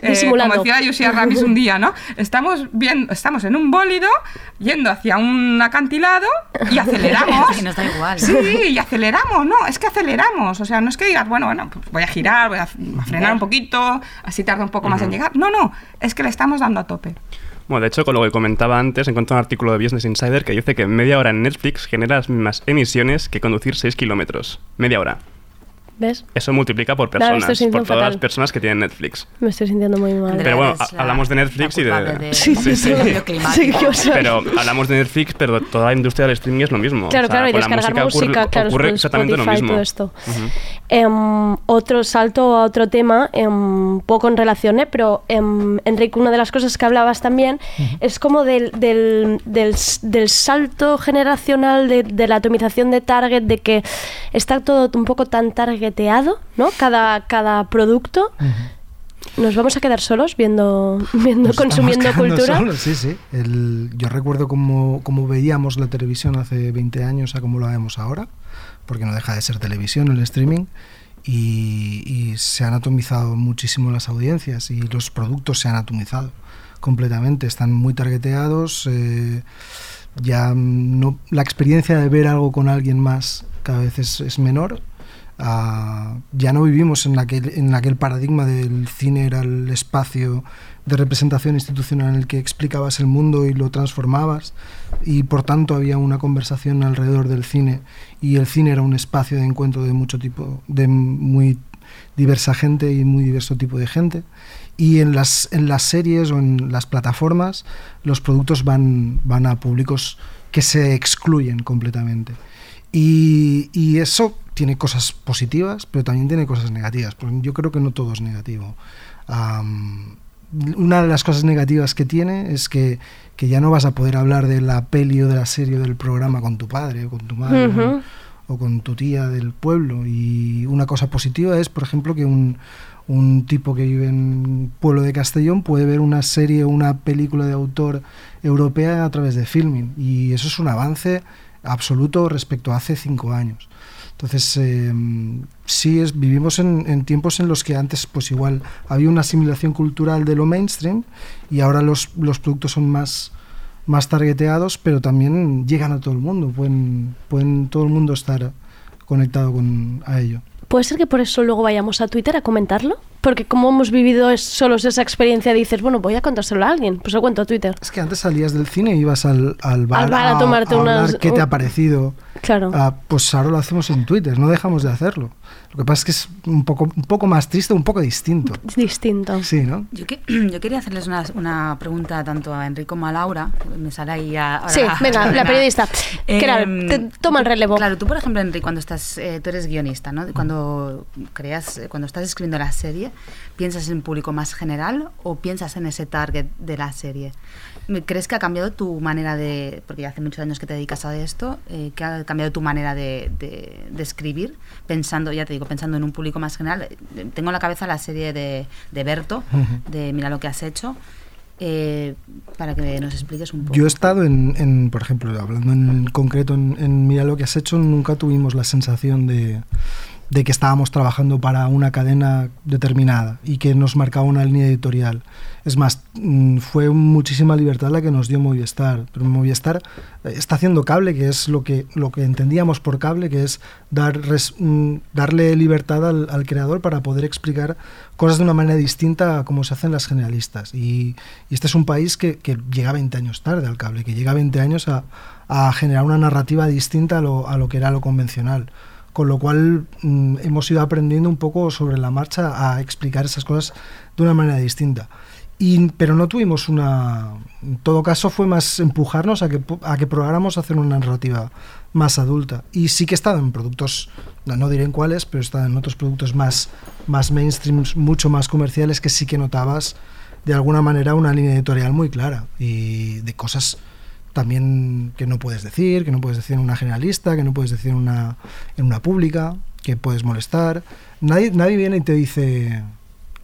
eh, como decía Yusia *laughs* Ramis un día, ¿no? Estamos viendo, estamos en un bólido yendo hacia un acantilado y *laughs* aceleramos. Que nos da igual. Sí, y aceleramos, no, es que aceleramos. O sea, no es que digas, bueno, bueno, pues voy a girar, voy a, a frenar un poquito, así tarda un poco más en llegar. No, no, es que le estamos dando a tope. Bueno, de hecho, con lo que comentaba antes, encontré un artículo de Business Insider que dice que media hora en Netflix genera las mismas emisiones que conducir 6 kilómetros. Media hora. ¿Ves? Eso multiplica por Claro, personas, por todas fatal. las personas que tienen Netflix. Me estoy sintiendo muy mal. Pero bueno, ha- hablamos de Netflix y de... Sí, sí, sí. Sí, yo soy- Pero hablamos de Netflix, pero toda la industria del streaming es lo mismo. Claro, O sea, claro, y con la descargar música, ocurre, claro, ocurre con exactamente lo mismo. todo esto. Em, otro salto a otro tema, em, poco en relación, ¿eh? pero em, Enrique, una de las cosas que hablabas también es como del, del, del salto generacional de, de la atomización de target, de que está todo un poco tan ¿no? Cada, cada producto. ¿Nos vamos a quedar solos viendo, *laughs* viendo Nos consumiendo cultura? solos, sí, sí. El- yo recuerdo cómo, cómo veíamos la televisión hace 20 años a cómo la vemos ahora, porque no deja de ser televisión, el streaming, y, y se han atomizado muchísimo las audiencias y los productos se han atomizado completamente, están muy targeteados, eh, ya no, la experiencia de ver algo con alguien más cada vez es, es menor. Ah, ya no vivimos en aquel, paradigma del cine era el espacio de representación institucional en el que explicabas el mundo y lo transformabas y por tanto había una conversación alrededor del cine y el cine era un espacio de encuentro de mucho tipo de muy diversa gente y muy diverso tipo de gente. Y en las, en las series o en las plataformas los productos van, van a públicos que se excluyen completamente. Y eso tiene cosas positivas, pero también tiene cosas negativas. porque yo creo que no todo es negativo. Am, una de las cosas negativas que tiene es que, que ya no vas a poder hablar de la peli o de la serie o del programa con tu padre o con tu madre Ujú. o, o con tu tía del pueblo. Y una cosa positiva es, por ejemplo, que un, un tipo que vive en un pueblo de Castellón puede ver una serie o una película de autor europea a través de filming. Y eso es un avance absoluto respecto a hace cinco años. Entonces, eh, sí, es, vivimos en, en tiempos en los que antes, pues igual, había una asimilación cultural de lo mainstream y ahora los, los productos son más, más targeteados, pero también llegan a todo el mundo. Pueden, pueden todo el mundo estar conectado con, a ello. ¿Puede ser que por eso luego vayamos a Twitter a comentarlo? Porque como hemos vivido es- solos esa experiencia, dices, bueno, voy a contárselo a alguien, pues lo cuento a Twitter. Es que antes salías del cine y ibas al, al bar, Al bar a tomarte hablar unas- qué te ha parecido. Claro. Ah, pues ahora lo hacemos en Twitter, no dejamos de hacerlo. Lo que pasa es que es un poco, un poco más triste, un poco distinto. Es distinto. Sí, ¿no? Yo, que- *clears throat* yo quería hacerles una, una pregunta tanto a Enrico como a Laura. Me sale ahí a- ahora Sí, *laughs* venga, la *laughs* periodista. Que era- te- toma el relevo. Claro, tú, por ejemplo, Enrique, cuando estás, eh, tú eres guionista, ¿no? Cuando creas, eh, cuando estás escribiendo la serie, ¿piensas en un público más general o piensas en ese target de la serie? ¿Crees que ha cambiado tu manera de, porque ya hace muchos años que te dedicas a esto, eh, que ha cambiado tu manera de, de- de escribir, pensando, ya te digo, pensando en un público más general? Tengo en la cabeza la serie de, de Berto, de Mira lo que has hecho, eh, para que nos expliques un poco. Yo he estado en, en, por ejemplo, hablando en concreto en, en Mira lo que has hecho, nunca tuvimos la sensación de, de que estábamos trabajando para una cadena determinada y que nos marcaba una línea editorial. Es más, mm, fue muchísima libertad la que nos dio Movistar. Pero Movistar eh, está haciendo cable, que es lo que, lo que entendíamos por cable, que es dar mm, darle libertad al, al creador para poder explicar cosas de una manera distinta a como se hacen las generalistas. Y, y este es un país que, que llega 20 años tarde al cable, que llega 20 años a, a generar una narrativa distinta a lo, a lo que era lo convencional. Con lo cual mm, hemos ido aprendiendo un poco sobre la marcha a explicar esas cosas de una manera distinta. Y, pero no tuvimos una... En todo caso fue más empujarnos a que, a que probáramos hacer una narrativa más adulta. Y sí que he estado en productos, no, no diré en cuáles, pero he estado en otros productos más, más mainstream, mucho más comerciales, que sí que notabas de alguna manera una línea editorial muy clara y de cosas también que no puedes decir, que no puedes decir en una generalista, que no puedes decir en una, en una pública, que puedes molestar. Nadie, nadie viene y te dice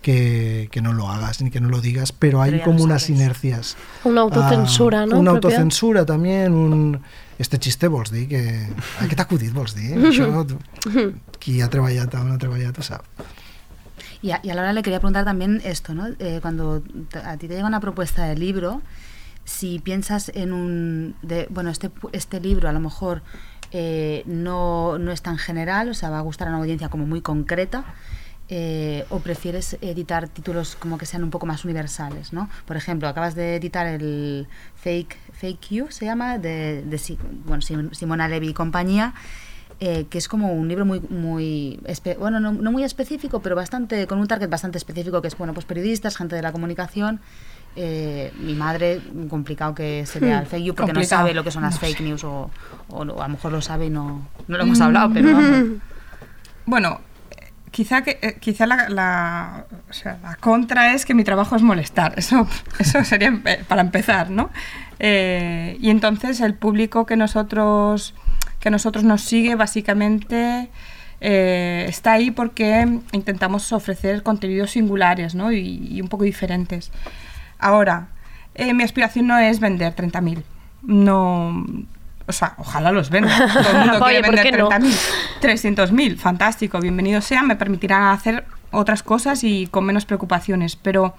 que, que no lo hagas ni que no lo digas, pero hay Pero como unas sabes. inercias. Una autocensura, Ah, no? Una propia. autocensura también, un... Este xiste vols dir que... Ai, què t'ha acudit, vols dir? *laughs* Això, qui ha treballat a on ha treballat ho sap. Y a, y a Laura le quería preguntar también esto, ¿no? Eh, cuando a ti te llega una propuesta de libro, si piensas en un... De, bueno, este, este libro a lo mejor eh, no, no es tan general, o sea, va a gustar a una audiencia como muy concreta, eh, o prefieres editar títulos como que sean un poco más universales, ¿no? Por ejemplo, acabas de editar el Fake, Fake You, se llama, de, de bueno, Sim- Simona Levy y compañía, eh, que es como un libro muy, muy bueno, no, no muy específico, pero bastante con un target bastante específico, que es bueno, pues periodistas, gente de la comunicación. Eh, mi madre, complicado que se vea Hmm, el fake you porque complicado. no sabe lo que son las No fake sé. news o, o a lo mejor lo sabe y no, no lo hemos hablado, pero vamos. *laughs* Bueno, eh, quizá que eh, quizá la, la- o sea, la contra es que mi trabajo es molestar. Eso, *laughs* eso sería empe- para empezar, ¿no? Eh, y entonces el público que nosotros que nosotros nos sigue básicamente eh, está ahí porque intentamos ofrecer contenidos singulares, ¿no? Y, y un poco diferentes. Ahora, eh, mi aspiración no es vender 30.000. No. O sea, ojalá los venda. Todo el mundo *laughs* Oye, quiere ¿por qué vender no? 30.000. 300.000, fantástico, bienvenido sea, me permitirán hacer otras cosas y con menos preocupaciones, pero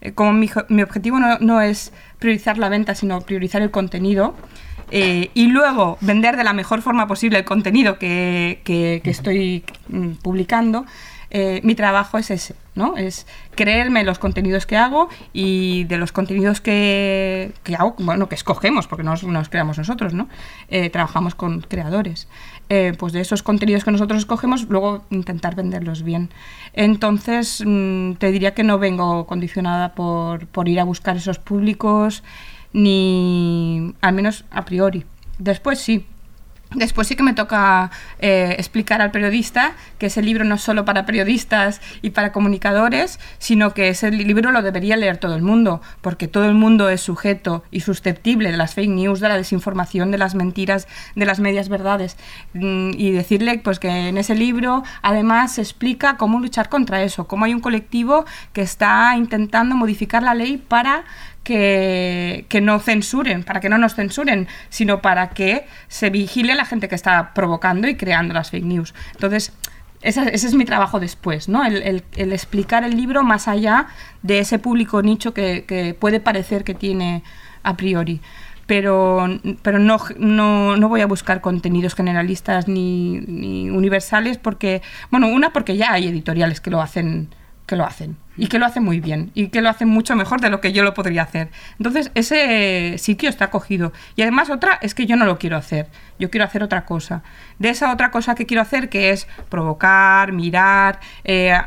eh, como mi, mi objetivo no, no es priorizar la venta, sino priorizar el contenido eh, y luego vender de la mejor forma posible el contenido que, que- que estoy mm, publicando, eh, mi trabajo es ese, ¿no? Es creerme los contenidos que hago y de los contenidos que, que hago, bueno, que escogemos, porque no los, creamos nosotros, ¿no? Eh, trabajamos con creadores. Eh, pues de esos contenidos que nosotros escogemos, luego intentar venderlos bien. Entonces, mm, te diría que no vengo condicionada por, por ir a buscar esos públicos, ni al menos a priori. Después sí, Después sí que me toca eh, explicar al periodista que ese libro no es solo para periodistas y para comunicadores, sino que ese libro lo debería leer todo el mundo, porque todo el mundo es sujeto y susceptible de las fake news, de la desinformación, de las mentiras, de las medias verdades. Mm, Y decirle pues que en ese libro además se explica cómo luchar contra eso, cómo hay un colectivo que está intentando modificar la ley para que, que no censuren, para que no nos censuren, sino para que se vigile la gente que está provocando y creando las fake news. Entonces, ese es mi trabajo después, ¿no? El, el- el explicar el libro más allá de ese público nicho que, que puede parecer que tiene a priori. Pero, pero no, no, no voy a buscar contenidos generalistas ni, ni universales porque, bueno, una porque ya hay editoriales que lo hacen que lo hacen y que lo hacen muy bien y que lo hacen mucho mejor de lo que yo lo podría hacer. Entonces, ese sitio está cogido. Y además otra es que yo no lo quiero hacer, yo quiero hacer otra cosa. De esa otra cosa que quiero hacer, que es provocar, mirar, eh,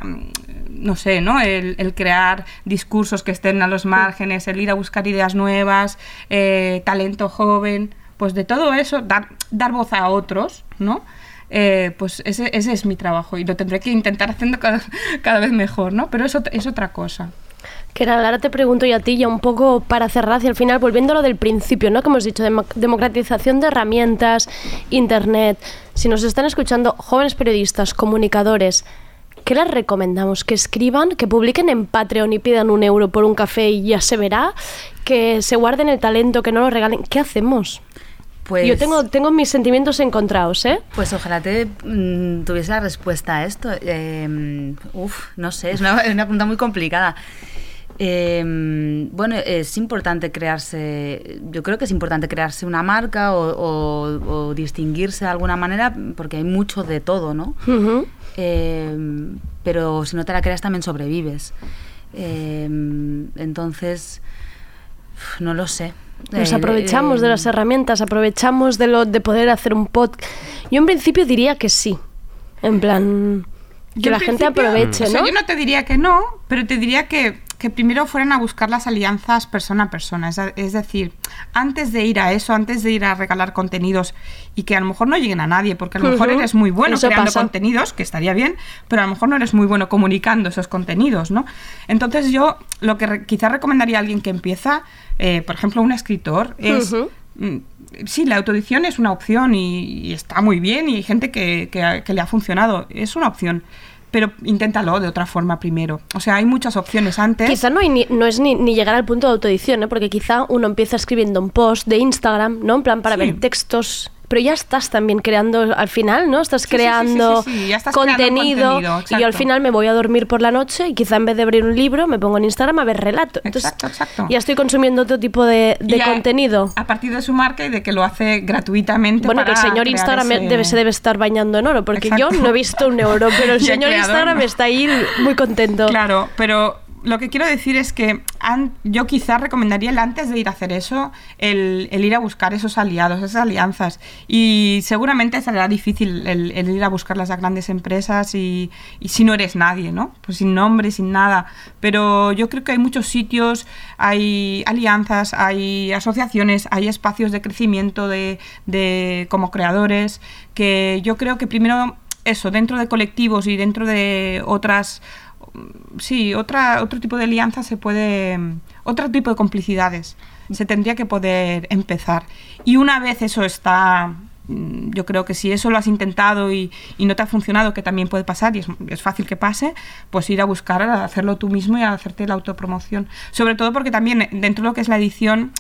no sé, ¿no? El, el crear discursos que estén a los márgenes, el ir a buscar ideas nuevas, eh, talento joven, pues de todo eso, dar, dar voz a otros, ¿no? Eh, pues ese, ese es mi trabajo y lo tendré que intentar haciendo cada, cada vez mejor, ¿no? Pero eso es otra cosa. Que ahora te pregunto yo a ti, ya un poco para cerrar hacia el final, volviendo a lo del principio, ¿no? Que hemos dicho, demo- democratización de herramientas, internet. Si nos están escuchando jóvenes periodistas, comunicadores, ¿qué les recomendamos? Que escriban, que publiquen en Patreon y pidan un euro por un café y ya se verá, que se guarden el talento, que no lo regalen. ¿Qué hacemos? Pues- Yo tengo, tengo mis sentimientos encontrados, ¿eh? Pues ojalá te mm, tuviese la respuesta a esto. Eh, uf, no sé, es una, *laughs* una pregunta muy complicada. Eh, bueno, es importante crearse, yo creo que es importante crearse una marca o, o- o distinguirse de alguna manera porque hay mucho de todo, ¿no? Ujú. Eh, pero si no te la creas también sobrevives. Eh, entonces, no lo sé. Nos Eh, aprovechamos de eh, las herramientas, aprovechamos de lo de poder hacer un podcast. Yo en principio diría que sí. En plan que Yo la en gente aproveche, o sea, ¿no? yo no te diría que no, pero te diría que, que primero fueran a buscar las alianzas persona a persona. Es, decir, antes de ir a eso, antes de ir a regalar contenidos y que a lo mejor no lleguen a nadie, porque a lo mejor eres muy bueno Eso creando pasa. contenidos, que estaría bien, pero a lo mejor no eres muy bueno comunicando esos contenidos, ¿no? Entonces yo lo que re- quizás recomendaría a alguien que empieza, eh, por ejemplo, un escritor, es... Mm, Sí, la autoedición es una opción y, y está muy bien y hay gente que, que que le ha funcionado. Es una opción. Pero inténtalo de otra forma primero. O sea, hay muchas opciones antes. Quizá no, hay ni- no es ni, ni llegar al punto de autoedición, ¿no? Porque quizá uno empieza escribiendo un post de Instagram, ¿no? En plan para Sí. ver textos. Pero ya estás también creando al final, ¿no? Estás Sí, creando sí, sí, sí, ya estás creando contenido, contenido, y yo al exacto. final me voy a dormir por la noche y quizá en vez de abrir un libro me pongo en Instagram a ver relatos. Entonces ya estoy consumiendo otro tipo de, de contenido. A partir de su marca y de que lo hace gratuitamente. Bueno, que el señor Instagram ese- debe, se debe estar bañando en oro, porque Exacto. yo no he visto un euro, pero el *laughs* señor creador Instagram no. está ahí muy contento. Claro, pero lo que quiero decir es que yo quizás recomendaría el antes de ir a hacer eso, el, ir a buscar esos aliados, esas alianzas. Y seguramente será difícil el, ir a buscarlas a grandes empresas y, y si no eres nadie, ¿no? Pues sin nombre, sin nada. Pero yo creo que hay muchos sitios, hay alianzas, hay asociaciones, hay espacios de crecimiento de, de como creadores, que yo creo que primero eso, dentro de colectivos y dentro de otras sí, otra, otro tipo de alianza se puede, otro tipo de complicidades se tendría que poder empezar. Y una vez eso está, mm, yo creo que si eso lo has intentado y, y no te ha funcionado, que también puede pasar y es, fácil que pase, pues ir a buscar, a hacerlo tú mismo y a hacerte la autopromoción. Sobre todo porque también dentro de lo que es la edición,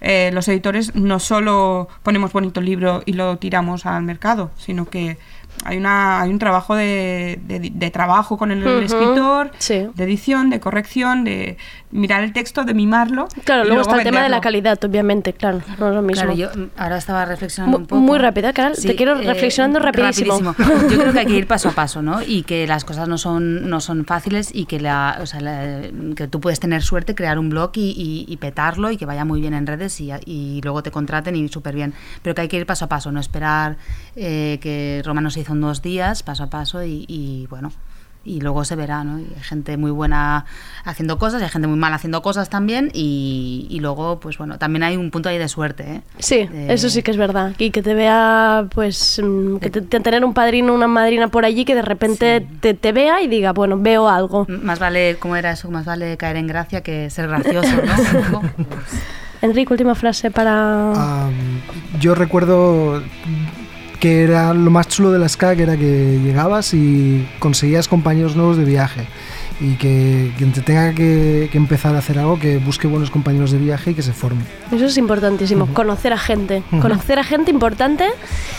eh, los editores no solo ponemos bonito libro y lo tiramos al mercado, sino que hay, una, hay un trabajo de, de- de trabajo con el, escritor, sí. de edición, de corrección, de mirar el texto, de mimarlo. Claro, luego está el tema de la calidad, obviamente, claro, no es lo mismo. Claro, yo mm, ahora estaba reflexionando Mu- un poco. muy rápida, Caral, te quiero reflexionando rapidísimo. rapidísimo. *laughs* Yo creo que hay que ir paso a paso, ¿no? Y que las cosas no son, no son fáciles y que, la, o sea, la- que tú puedes tener suerte, crear un blog y, y- y petarlo y que vaya muy bien en redes y, y luego te contraten y súper bien. Pero que hay que ir paso a paso, no esperar eh, que Romano se hizo en dos días, paso a paso y, y, bueno. Y luego se verá, ¿no? Y hay gente muy buena haciendo cosas, y hay gente muy mala haciendo cosas también. Y, y luego, pues bueno, también hay un punto ahí de suerte, ¿eh? Sí, De- eso sí que es verdad. Y que te vea, pues, mm, que te, te- tener un padrino, una madrina por allí que de repente te, te vea y diga, bueno, veo algo. Más vale, ¿cómo era eso? Más vale caer en gracia que ser gracioso, ¿no? *laughs* Enrique, última frase para... Ah, yo recuerdo que era lo más chulo de la ska, que era que llegabas y conseguías compañeros nuevos de viaje. Y que quien te tenga que, que empezar a hacer algo, que busque buenos compañeros de viaje y que se forme. Eso es importantísimo, conocer a gente. Conocer a gente importante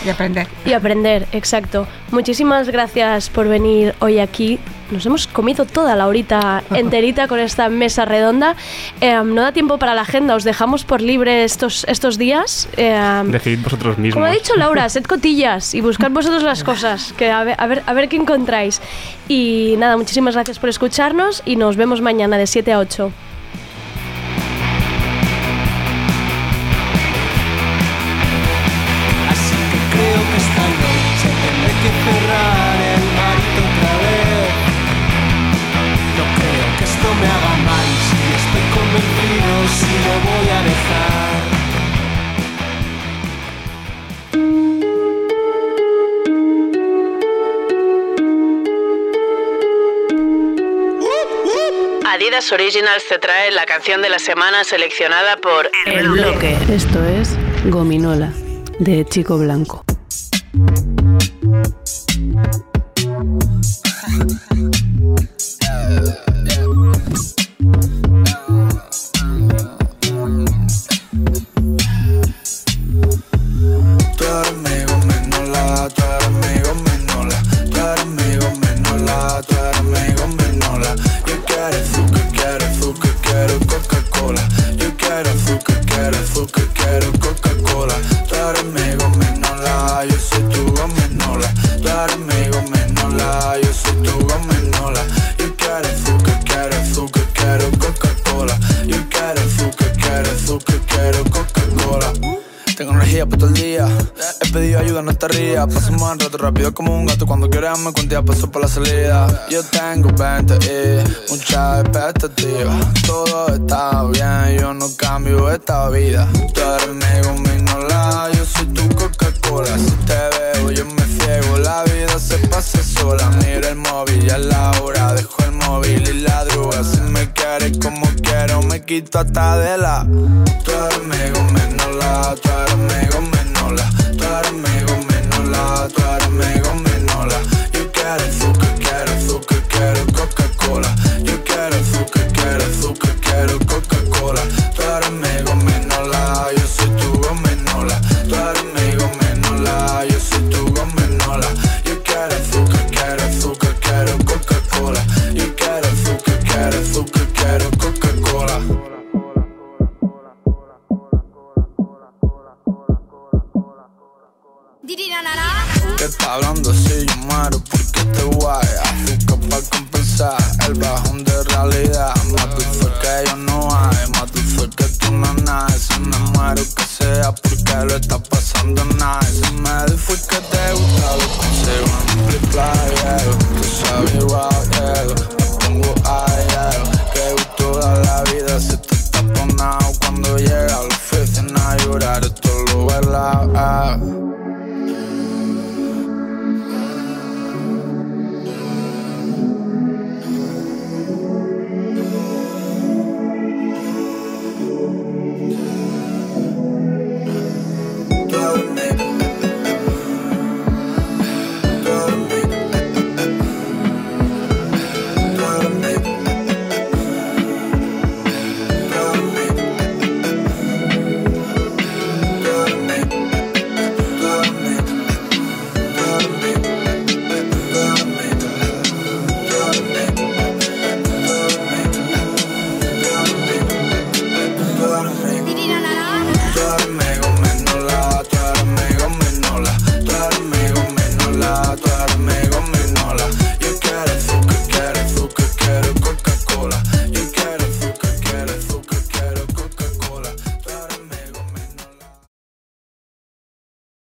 Y aprender. y aprender, exacto. Muchísimas gracias por venir hoy aquí. Nos hemos comido toda la horita *laughs* enterita con esta mesa redonda. Eh, no da tiempo para la agenda, os dejamos por libre estos, estos días. Eh, Decidid vosotros mismos. Como ha dicho *laughs* Laura, sed cotillas y buscad vosotros las cosas, que a ver, a ver, a ver qué encontráis. Y nada, muchísimas gracias por escucharnos y nos vemos mañana de 7 a 8. Adidas Originals te trae la canción de la semana seleccionada por El Bloque. Esto es Gominola, de Chico Blanco. Rápido como un gato. Cuando quieras me cuentas, paso por la salida. Yo tengo 20 y muchas expectativas. Todo está bien, yo no cambio esta vida. Tú eres mi gominola, yo soy tu Coca-Cola. Si te veo, yo me ciego. La vida se pasa sola. Miro el móvil, ya es la hora. Dejo el móvil y la droga. Si me quieres como quiero, me quito hasta de la. Tú eres mi gominola, tú eres mi gominola. Tú eres mi gominola, tú eres